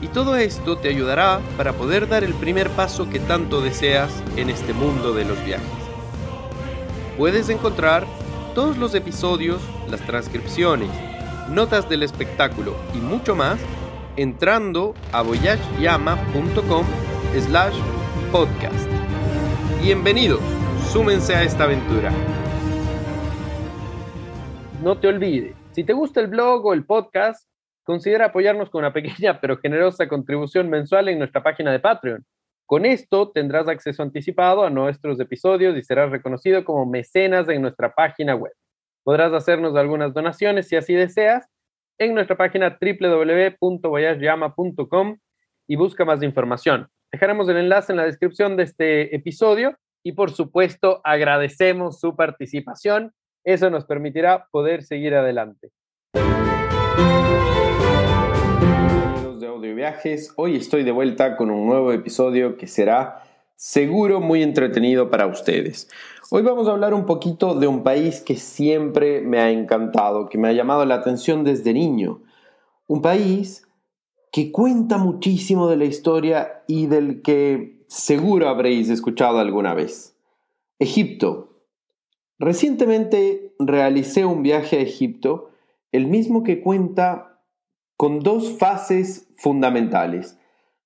y todo esto te ayudará para poder dar el primer paso que tanto deseas en este mundo de los viajes. Puedes encontrar todos los episodios, las transcripciones, notas del espectáculo y mucho más entrando a voyageyama.com slash podcast. Bienvenidos, súmense a esta aventura. No te olvides, si te gusta el blog o el podcast, considera apoyarnos con una pequeña pero generosa contribución mensual en nuestra página de Patreon. Con esto tendrás acceso anticipado a nuestros episodios y serás reconocido como mecenas en nuestra página web. Podrás hacernos algunas donaciones si así deseas en nuestra página www.voyageyama.com y busca más información. Dejaremos el enlace en la descripción de este episodio y por supuesto agradecemos su participación. Eso nos permitirá poder seguir adelante. De Viajes, hoy estoy de vuelta con un nuevo episodio que será seguro muy entretenido para ustedes. Hoy vamos a hablar un poquito de un país que siempre me ha encantado, que me ha llamado la atención desde niño. Un país que cuenta muchísimo de la historia y del que seguro habréis escuchado alguna vez. Egipto. Recientemente realicé un viaje a Egipto, el mismo que cuenta con dos fases fundamentales.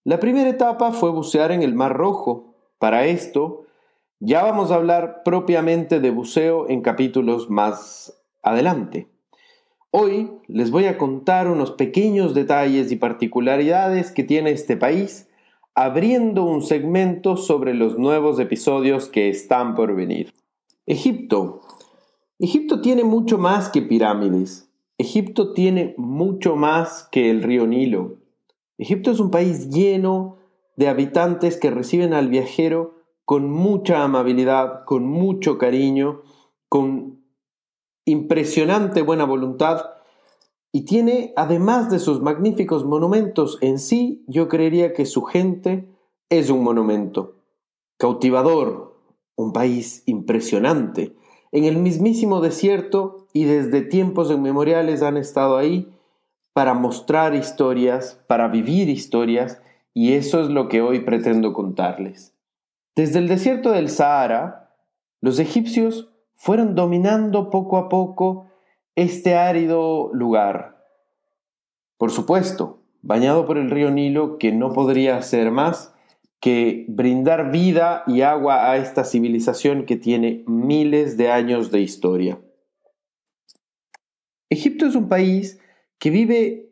La primera etapa fue bucear en el Mar Rojo. Para esto, ya vamos a hablar propiamente de buceo en capítulos más adelante. Hoy les voy a contar unos pequeños detalles y particularidades que tiene este país, abriendo un segmento sobre los nuevos episodios que están por venir. Egipto. Egipto tiene mucho más que pirámides. Egipto tiene mucho más que el río Nilo. Egipto es un país lleno de habitantes que reciben al viajero con mucha amabilidad, con mucho cariño, con impresionante buena voluntad y tiene, además de sus magníficos monumentos en sí, yo creería que su gente es un monumento. Cautivador, un país impresionante. En el mismísimo desierto y desde tiempos inmemoriales han estado ahí para mostrar historias, para vivir historias, y eso es lo que hoy pretendo contarles. Desde el desierto del Sahara, los egipcios fueron dominando poco a poco este árido lugar. Por supuesto, bañado por el río Nilo, que no podría ser más que brindar vida y agua a esta civilización que tiene miles de años de historia. Egipto es un país que vive,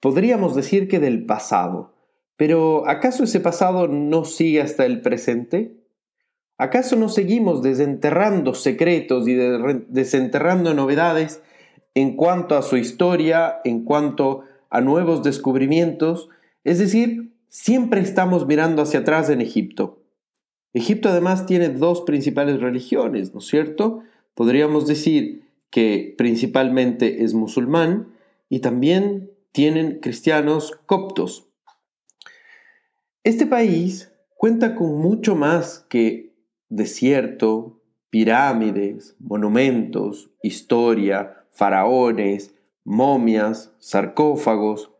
podríamos decir que del pasado. Pero ¿acaso ese pasado no sigue hasta el presente? ¿Acaso no seguimos desenterrando secretos y desenterrando novedades en cuanto a su historia, en cuanto a nuevos descubrimientos? Es decir, siempre estamos mirando hacia atrás en Egipto. Egipto además tiene dos principales religiones, ¿no es cierto? Podríamos decir que principalmente es musulmán y también tienen cristianos coptos. Este país cuenta con mucho más que desierto, pirámides, monumentos, historia, faraones, momias, sarcófagos,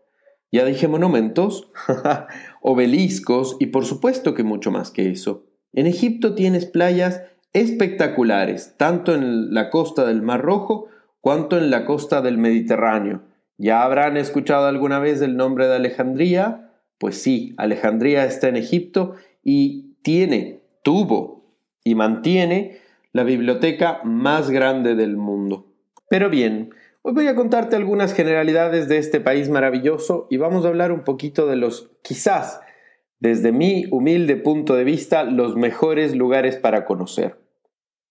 ya dije monumentos, obeliscos y por supuesto que mucho más que eso. En Egipto tienes playas espectaculares, tanto en la costa del Mar Rojo cuanto en la costa del Mediterráneo. Ya habrán escuchado alguna vez el nombre de Alejandría, pues sí, Alejandría está en Egipto y tiene, tuvo y mantiene la biblioteca más grande del mundo. Pero bien, hoy voy a contarte algunas generalidades de este país maravilloso y vamos a hablar un poquito de los, quizás, desde mi humilde punto de vista, los mejores lugares para conocer.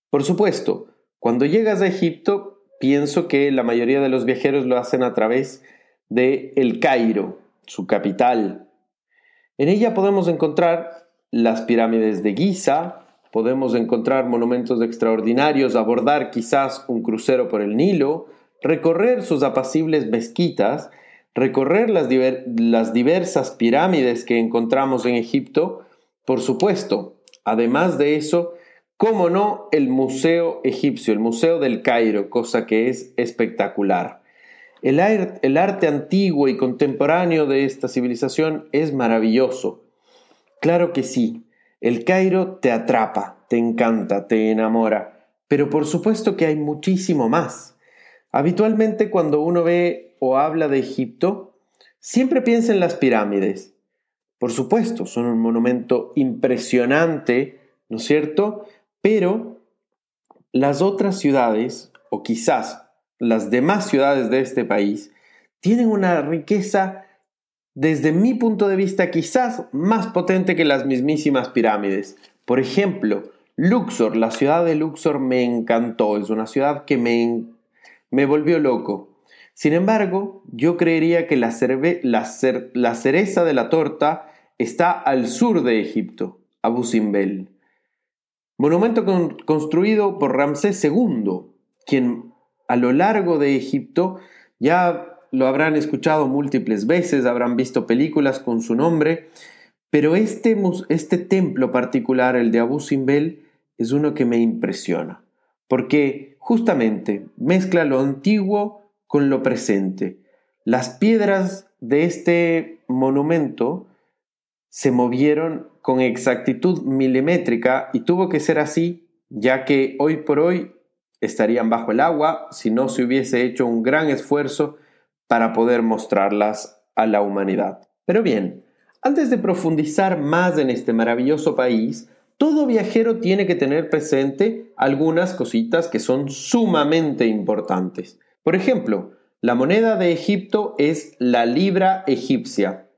Por supuesto, cuando llegas a Egipto, pienso que la mayoría de los viajeros lo hacen a través de El Cairo, su capital, En ella podemos encontrar las pirámides de Giza, podemos encontrar monumentos extraordinarios, abordar quizás un crucero por el Nilo, recorrer sus apacibles mezquitas, recorrer las, diversas pirámides que encontramos en Egipto, por supuesto, además de eso, cómo no, el Museo Egipcio, el Museo del Cairo, cosa que es espectacular. El, el arte antiguo y contemporáneo de esta civilización es maravilloso. Claro que sí, el Cairo te atrapa, te encanta, te enamora, pero por supuesto que hay muchísimo más. Habitualmente cuando uno ve o habla de Egipto, siempre piensa en las pirámides. Por supuesto, son un monumento impresionante, ¿no es cierto? Pero las otras ciudades, o quizás las demás ciudades de este país, tienen una riqueza, desde mi punto de vista, quizás más potente que las mismísimas pirámides. Por ejemplo, Luxor, la ciudad de Luxor me encantó, es una ciudad que me me volvió loco. Sin embargo, yo creería que la, cereza de la torta está al sur de Egipto, Abu Simbel. Monumento construido por Ramsés II, quien a lo largo de Egipto ya lo habrán escuchado múltiples veces, habrán visto películas con su nombre, pero este, este templo particular, el de Abu Simbel, es uno que me impresiona, porque justamente mezcla lo antiguo con lo presente. Las piedras de este monumento se movieron con exactitud milimétrica y tuvo que ser así, ya que hoy por hoy estarían bajo el agua si no se hubiese hecho un gran esfuerzo para poder mostrarlas a la humanidad. Pero bien, antes de profundizar más en este maravilloso país, todo viajero tiene que tener presente algunas cositas que son sumamente importantes. Por ejemplo, la moneda de Egipto es la libra egipcia.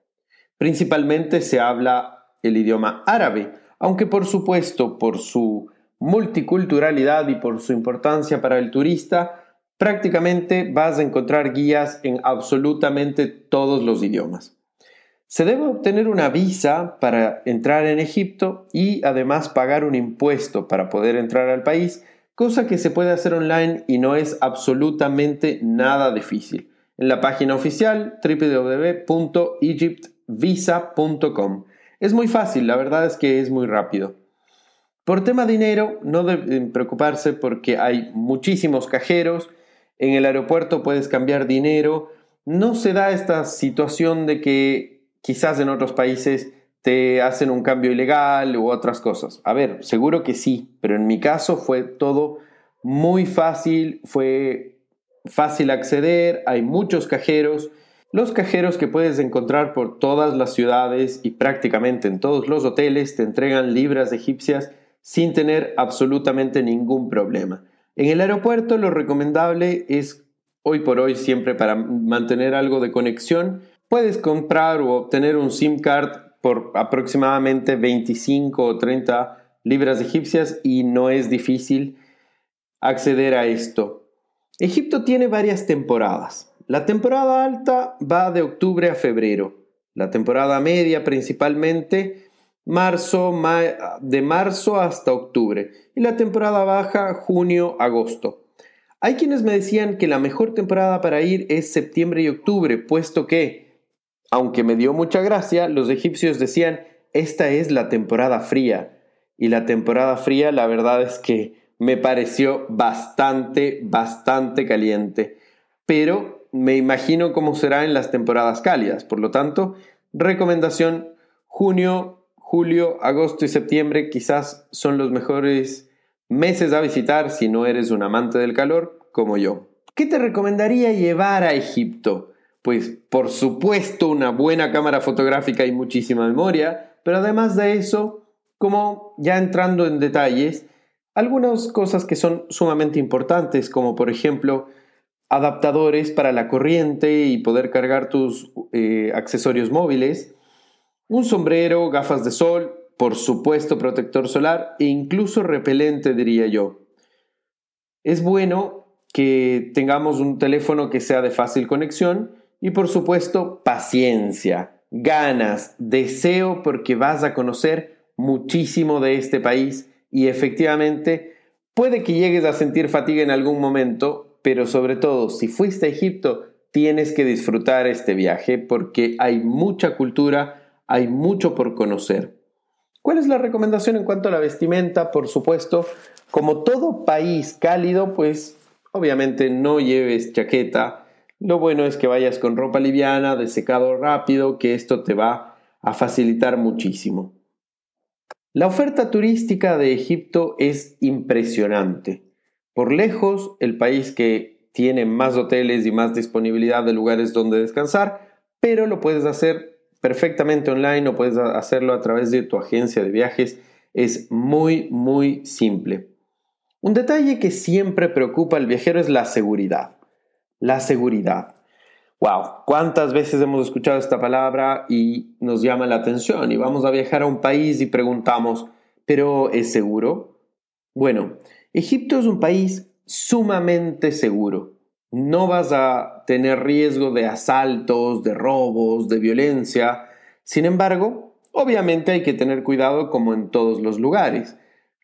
Principalmente se habla el idioma árabe, aunque por supuesto por su multiculturalidad y por su importancia para el turista, prácticamente vas a encontrar guías en absolutamente todos los idiomas. Se debe obtener una visa para entrar en Egipto y además pagar un impuesto para poder entrar al país, cosa que se puede hacer online y no es absolutamente nada difícil. En la página oficial www.egyptvisa.com. Es muy fácil, la verdad es que es muy rápido. Por tema dinero, no deben preocuparse porque hay muchísimos cajeros. En el aeropuerto puedes cambiar dinero. No se da esta situación de que quizás en otros países te hacen un cambio ilegal u otras cosas. A ver, seguro que sí, pero en mi caso fue todo muy fácil, fue fácil acceder, hay muchos cajeros. Los cajeros que puedes encontrar por todas las ciudades y prácticamente en todos los hoteles te entregan libras egipcias sin tener absolutamente ningún problema. En el aeropuerto lo recomendable es hoy por hoy siempre para mantener algo de conexión Puedes comprar o obtener un SIM card por aproximadamente 25 o 30 libras egipcias y no es difícil acceder a esto. Egipto tiene varias temporadas. La temporada alta va de octubre a febrero. La temporada media principalmente marzo, de marzo hasta octubre. Y la temporada baja junio, agosto. Hay quienes me decían que la mejor temporada para ir es septiembre y octubre, puesto que aunque me dio mucha gracia, los egipcios decían, esta es la temporada fría. Y la temporada fría, la verdad es que me pareció bastante, bastante caliente. Pero me imagino cómo será en las temporadas cálidas. Por lo tanto, recomendación, junio, julio, agosto y septiembre quizás son los mejores meses a visitar si no eres un amante del calor como yo. ¿Qué te recomendaría llevar a Egipto? Pues por supuesto una buena cámara fotográfica y muchísima memoria, pero además de eso, como ya entrando en detalles, algunas cosas que son sumamente importantes, como por ejemplo adaptadores para la corriente y poder cargar tus eh, accesorios móviles, un sombrero, gafas de sol, por supuesto protector solar e incluso repelente diría yo. Es bueno que tengamos un teléfono que sea de fácil conexión y por supuesto paciencia. ganas, deseo porque vas a conocer muchísimo de este país y efectivamente puede que llegues a sentir fatiga en algún momento, pero sobre todo si fuiste a Egipto tienes que disfrutar este viaje porque hay mucha cultura, hay mucho por conocer. ¿Cuál es la recomendación en cuanto a la vestimenta? Por supuesto, como todo país cálido, pues obviamente no lleves chaqueta. Lo bueno es que vayas con ropa liviana, de secado rápido, que esto te va a facilitar muchísimo. La oferta turística de Egipto es impresionante. Por lejos, el país que tiene más hoteles y más disponibilidad de lugares donde descansar, pero lo puedes hacer perfectamente online o puedes hacerlo a través de tu agencia de viajes. Es muy, muy simple. Un detalle que siempre preocupa al viajero es la seguridad. La seguridad. Wow, ¿cuántas veces hemos escuchado esta palabra y nos llama la atención? Y vamos a viajar a un país y preguntamos, ¿pero es seguro? Bueno, Egipto es un país sumamente seguro. No vas a tener riesgo de asaltos, de robos, de violencia. Sin embargo, obviamente hay que tener cuidado como en todos los lugares.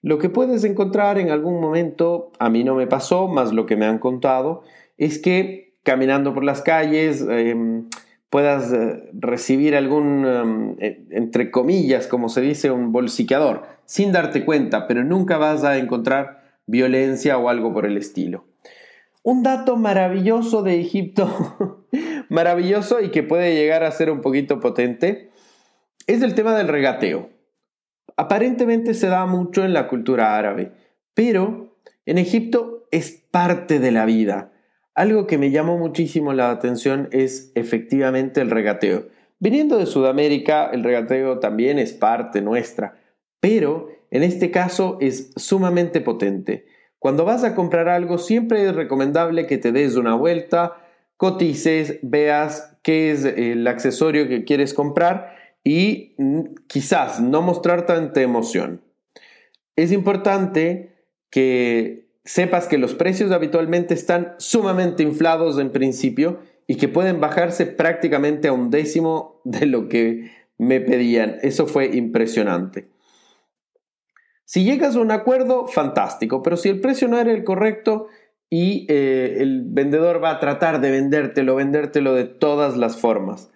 Lo que puedes encontrar en algún momento, a mí no me pasó, más lo que me han contado, es que caminando por las calles em, puedas eh, recibir algún, em, e, entre comillas, como se dice, un bolsiqueador, sin darte cuenta, pero nunca vas a encontrar violencia o algo por el estilo. Un dato maravilloso de Egipto, maravilloso y que puede llegar a ser un poquito potente, es el tema del regateo. Aparentemente se da mucho en la cultura árabe, pero en Egipto es parte de la vida. Algo que me llamó muchísimo la atención es efectivamente el regateo. Viniendo de Sudamérica, el regateo también es parte nuestra, pero en este caso es sumamente potente. Cuando vas a comprar algo, siempre es recomendable que te des una vuelta, cotices, veas qué es el accesorio que quieres comprar y quizás no mostrar tanta emoción. Es importante que sepas que los precios habitualmente están sumamente inflados en principio y que pueden bajarse prácticamente a un décimo de lo que me pedían. Eso fue impresionante. Si llegas a un acuerdo, fantástico, pero si el precio no era el correcto y eh, el vendedor va a tratar de vendértelo, vendértelo de todas las formas.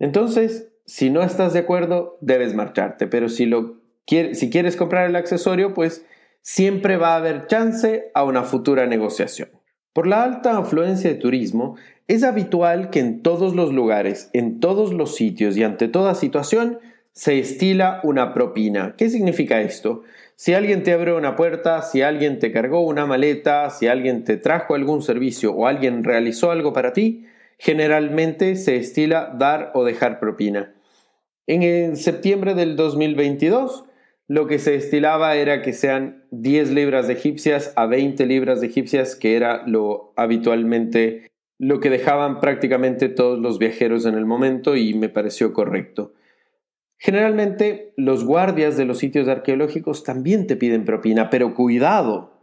Entonces, si no estás de acuerdo, debes marcharte, pero si, lo si quieres comprar el accesorio, pues siempre va a haber chance a una futura negociación. Por la alta afluencia de turismo, es habitual que en todos los lugares, en todos los sitios y ante toda situación se estila una propina. ¿Qué significa esto? Si alguien te abrió una puerta, si alguien te cargó una maleta, si alguien te trajo algún servicio o alguien realizó algo para ti, generalmente se estila dar o dejar propina. En septiembre del 2022, lo que se estilaba era que sean 10 libras de egipcias a 20 libras de egipcias, que era lo habitualmente lo que dejaban prácticamente todos los viajeros en el momento y me pareció correcto. Generalmente los guardias de los sitios arqueológicos también te piden propina, pero cuidado,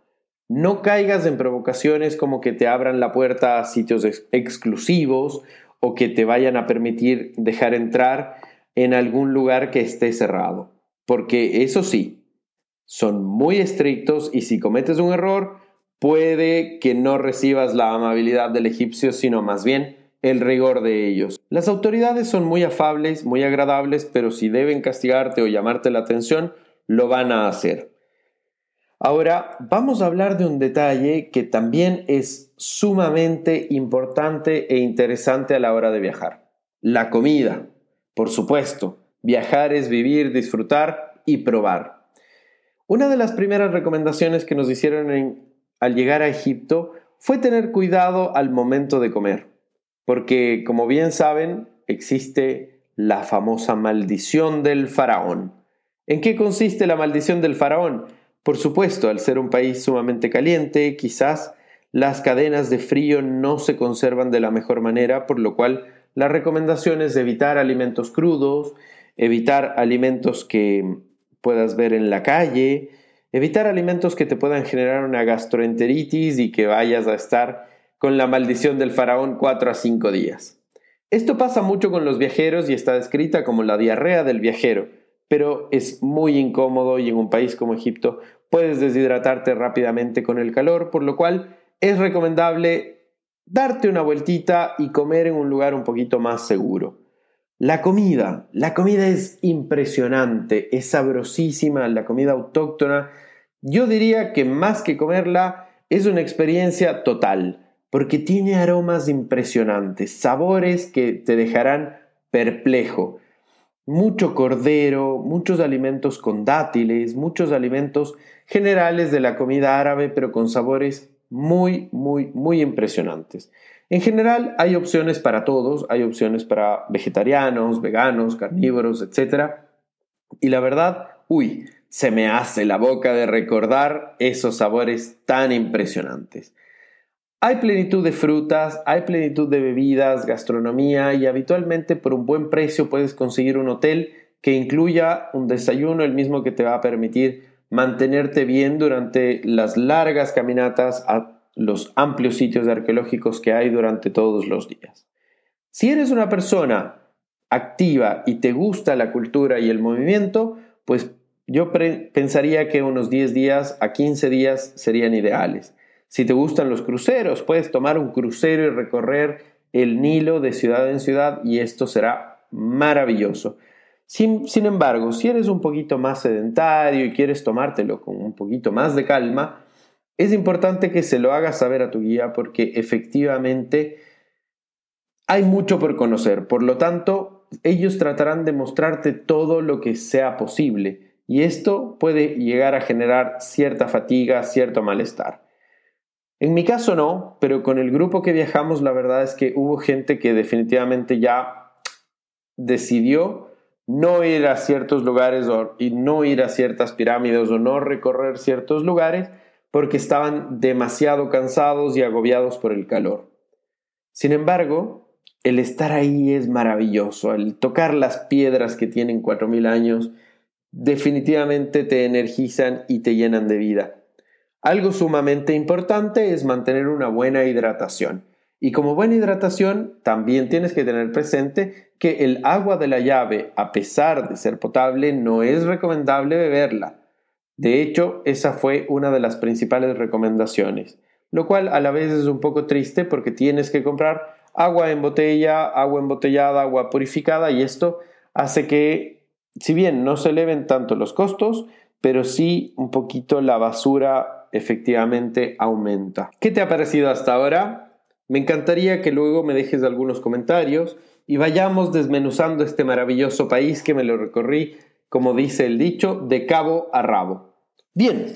no caigas en provocaciones como que te abran la puerta a sitios exclusivos o que te vayan a permitir dejar entrar en algún lugar que esté cerrado. Porque eso sí, son muy estrictos y si cometes un error, puede que no recibas la amabilidad del egipcio, sino más bien el rigor de ellos. Las autoridades son muy afables, muy agradables, pero si deben castigarte o llamarte la atención, lo van a hacer. Ahora vamos a hablar de un detalle que también es sumamente importante e interesante a la hora de viajar. La comida. Por supuesto, viajar es vivir, disfrutar y probar. Una de las primeras recomendaciones que nos hicieron al llegar a Egipto fue tener cuidado al momento de comer, porque como bien saben, existe la famosa maldición del faraón. ¿En qué consiste la maldición del faraón? Por supuesto, al ser un país sumamente caliente, quizás las cadenas de frío no se conservan de la mejor manera, por lo cual la recomendación es evitar alimentos crudos, evitar alimentos que puedas ver en la calle, evitar alimentos que te puedan generar una gastroenteritis y que vayas a estar con la maldición del faraón 4 a 5 días. Esto pasa mucho con los viajeros y está descrita como la diarrea del viajero, pero es muy incómodo y en un país como Egipto puedes deshidratarte rápidamente con el calor, por lo cual es recomendable darte una vueltita y comer en un lugar un poquito más seguro. La comida, la comida es impresionante, es sabrosísima, la comida autóctona. Yo diría que más que comerla es una experiencia total porque tiene aromas impresionantes, sabores que te dejarán perplejo. Mucho cordero, muchos alimentos con dátiles, muchos alimentos generales de la comida árabe, pero con sabores muy, muy, muy impresionantes. En general hay opciones para todos, hay opciones para vegetarianos, veganos, carnívoros, etc. Y la verdad, uy, se me hace la boca de recordar esos sabores tan impresionantes. Hay plenitud de frutas, hay plenitud de bebidas, gastronomía y habitualmente por un buen precio puedes conseguir un hotel que incluya un desayuno, el mismo que te va a permitir mantenerte bien durante las largas caminatas a los amplios sitios arqueológicos que hay durante todos los días. Si eres una persona activa y te gusta la cultura y el movimiento, pues yo pensaría que unos 10 días a 15 días serían ideales. Si te gustan los cruceros, puedes tomar un crucero y recorrer el Nilo de ciudad en ciudad y esto será maravilloso. Sin, sin, embargo, si eres un poquito más sedentario y quieres tomártelo con un poquito más de calma, es importante que se lo hagas saber a tu guía porque efectivamente hay mucho por conocer. Por lo tanto, ellos tratarán de mostrarte todo lo que sea posible y esto puede llegar a generar cierta fatiga, cierto malestar. En mi caso no, pero con el grupo que viajamos la verdad es que hubo gente que definitivamente ya decidió no ir a ciertos lugares y no ir a ciertas pirámides o no recorrer ciertos lugares porque estaban demasiado cansados y agobiados por el calor. Sin embargo, el estar ahí es maravilloso, el tocar las piedras que tienen 4.000 años definitivamente te energizan y te llenan de vida. Algo sumamente importante es mantener una buena hidratación. Y como buena hidratación, también tienes que tener presente que el agua de la llave, a pesar de ser potable, no es recomendable beberla. De hecho, esa fue una de las principales recomendaciones, lo cual a la vez es un poco triste porque tienes que comprar agua en botella, agua embotellada, agua purificada y esto hace que, si bien no se eleven tanto los costos, pero sí un poquito la basura efectivamente aumenta. ¿Qué te ha parecido hasta ahora? Me encantaría que luego me dejes algunos comentarios y vayamos desmenuzando este maravilloso país que me lo recorrí, como dice el dicho, de cabo a rabo. Bien,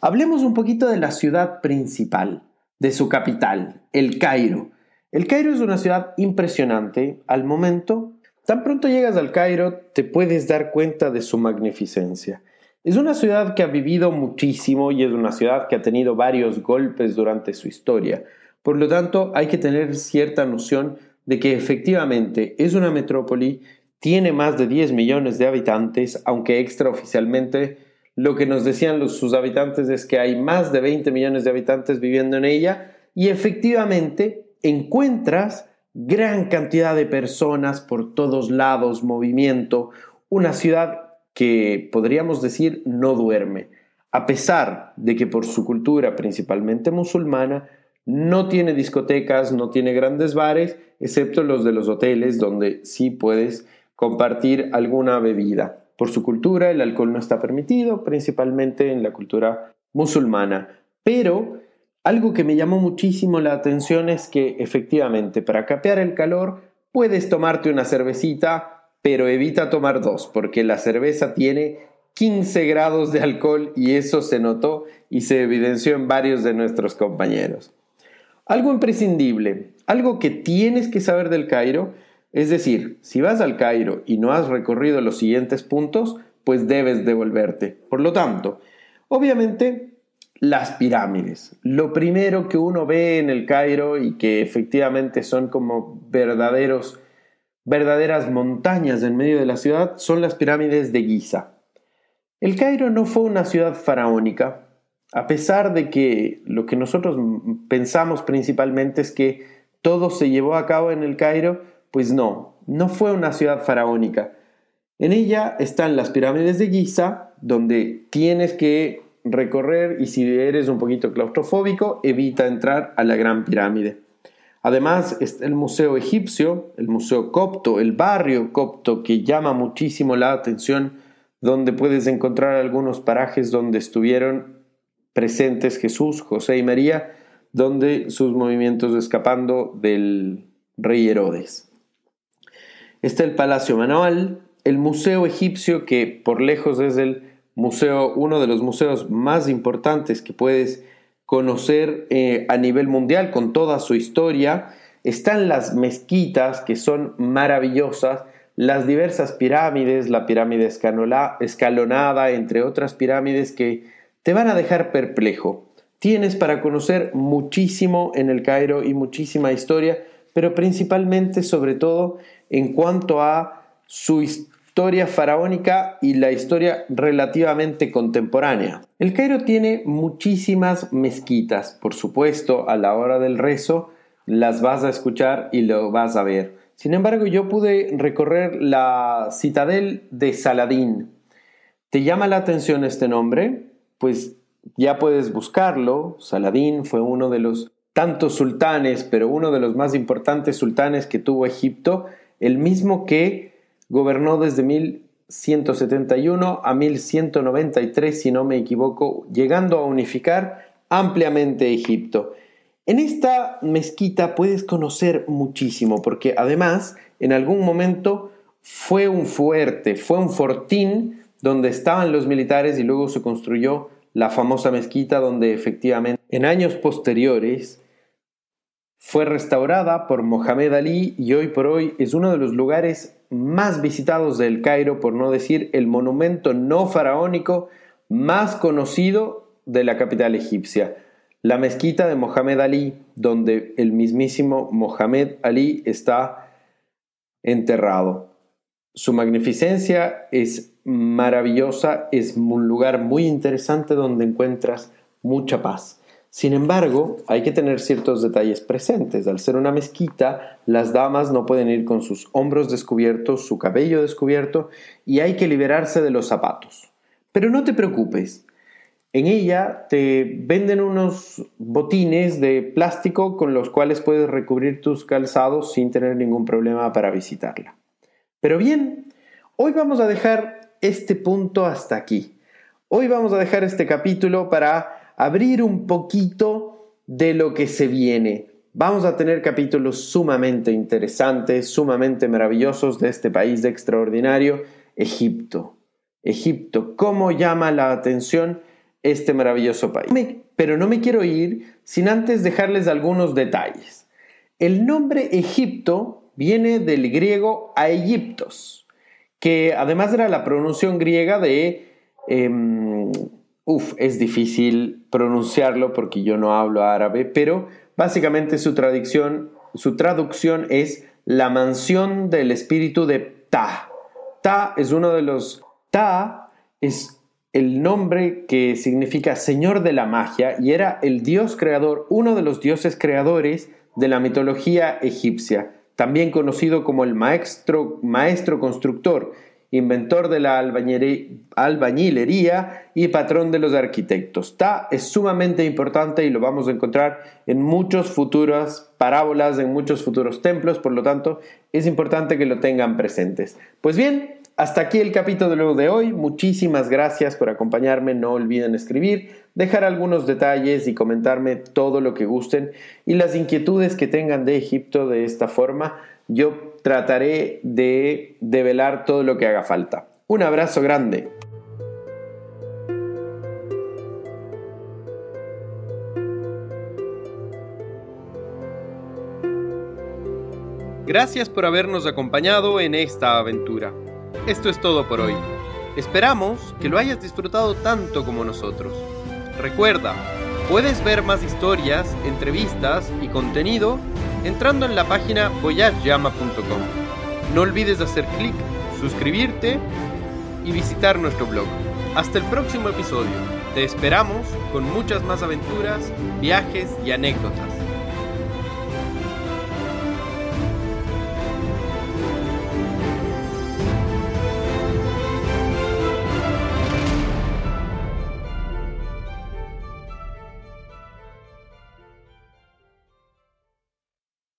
hablemos un poquito de la ciudad principal, de su capital, el Cairo. El Cairo es una ciudad impresionante. Al momento, tan pronto llegas al Cairo, te puedes dar cuenta de su magnificencia. Es una ciudad que ha vivido muchísimo y es una ciudad que ha tenido varios golpes durante su historia. Por lo tanto, hay que tener cierta noción de que efectivamente es una metrópoli, tiene más de 10 millones de habitantes, aunque extraoficialmente lo que nos decían sus habitantes es que hay más de 20 millones de habitantes viviendo en ella y efectivamente encuentras gran cantidad de personas por todos lados, movimiento, una ciudad que podríamos decir no duerme, a pesar de que por su cultura principalmente musulmana no tiene discotecas, no tiene grandes bares, excepto los de los hoteles donde sí puedes compartir alguna bebida. Por su cultura el alcohol no está permitido, principalmente en la cultura musulmana. Pero algo que me llamó muchísimo la atención es que efectivamente para capear el calor puedes tomarte una cervecita pero evita tomar dos porque la cerveza tiene 15 grados de alcohol y eso se notó y se evidenció en varios de nuestros compañeros. Algo imprescindible, algo que tienes que saber del Cairo, es decir, si vas al Cairo y no has recorrido los siguientes puntos, pues debes devolverte. Por lo tanto, obviamente las pirámides. Lo primero que uno ve en el Cairo y que efectivamente son como verdaderos verdaderas montañas en medio de la ciudad son las pirámides de Giza. El Cairo no fue una ciudad faraónica, a pesar de que lo que nosotros pensamos principalmente es que todo se llevó a cabo en el Cairo Pues no, no fue una ciudad faraónica. En ella están las pirámides de Giza, donde tienes que recorrer y si eres un poquito claustrofóbico, evita entrar a la Gran Pirámide. Además está el Museo Egipcio, el Museo Copto, el barrio Copto que llama muchísimo la atención, donde puedes encontrar algunos parajes donde estuvieron presentes Jesús, José y María, donde sus movimientos escapando del rey Herodes. Está el Palacio Manual, el Museo Egipcio, que por lejos es el museo, uno de los museos más importantes que puedes conocer eh, a nivel mundial con toda su historia. Están las mezquitas que son maravillosas, las diversas pirámides, la pirámide escalonada, entre otras pirámides que te van a dejar perplejo. Tienes para conocer muchísimo en el Cairo y muchísima historia, pero principalmente, sobre todo, en cuanto a su historia faraónica y la historia relativamente contemporánea. El Cairo tiene muchísimas mezquitas, por supuesto, a la hora del rezo las vas a escuchar y lo vas a ver. Sin embargo, yo pude recorrer la citadel de Saladín. ¿Te llama la atención este nombre? Pues ya puedes buscarlo. Saladín fue uno de los tantos sultanes, pero uno de los más importantes sultanes que tuvo Egipto, el mismo que gobernó desde 1171 a 1193, si no me equivoco, llegando a unificar ampliamente Egipto. En esta mezquita puedes conocer muchísimo, porque además en algún momento fue un fuerte, fue un fortín donde estaban los militares y luego se construyó la famosa mezquita donde efectivamente en años posteriores fue restaurada por Mohamed Ali y hoy por hoy es uno de los lugares más visitados del Cairo, por no decir el monumento no faraónico más conocido de la capital egipcia, la mezquita de Mohamed Ali, donde el mismísimo Mohamed Ali está enterrado. Su magnificencia es maravillosa, es un lugar muy interesante donde encuentras mucha paz. Sin embargo, hay que tener ciertos detalles presentes. Al ser una mezquita, las damas no pueden ir con sus hombros descubiertos, su cabello descubierto y hay que liberarse de los zapatos. Pero no te preocupes. En ella te venden unos botines de plástico con los cuales puedes recubrir tus calzados sin tener ningún problema para visitarla. Pero bien, hoy vamos a dejar este punto hasta aquí. Hoy vamos a dejar este capítulo para abrir un poquito de lo que se viene. Vamos a tener capítulos sumamente interesantes, sumamente maravillosos de este país de extraordinario, Egipto. Egipto, ¿cómo llama la atención este maravilloso país? Pero no me quiero ir sin antes dejarles algunos detalles. El nombre Egipto viene del griego a que además era la pronunciación griega de em, Uf, es difícil pronunciarlo porque yo no hablo árabe, pero básicamente su traducción, su traducción es la mansión del espíritu de Ta. Ta es uno de los... Ta es el nombre que significa Señor de la Magia y era el dios creador, uno de los dioses creadores de la mitología egipcia, también conocido como el maestro, maestro constructor inventor de la albañilería y patrón de los arquitectos. Ta es sumamente importante y lo vamos a encontrar en muchas futuras parábolas, en muchos futuros templos, por lo tanto es importante que lo tengan presentes. Pues bien, hasta aquí el capítulo de hoy. Muchísimas gracias por acompañarme. No olviden escribir, dejar algunos detalles y comentarme todo lo que gusten y las inquietudes que tengan de Egipto de esta forma. Yo trataré de develar todo lo que haga falta. Un abrazo grande. Gracias por habernos acompañado en esta aventura. Esto es todo por hoy. Esperamos que lo hayas disfrutado tanto como nosotros. Recuerda, puedes ver más historias, entrevistas y contenido entrando en la página voyageyama.com. No olvides hacer clic, suscribirte y visitar nuestro blog. Hasta el próximo episodio. Te esperamos con muchas más aventuras, viajes y anécdotas.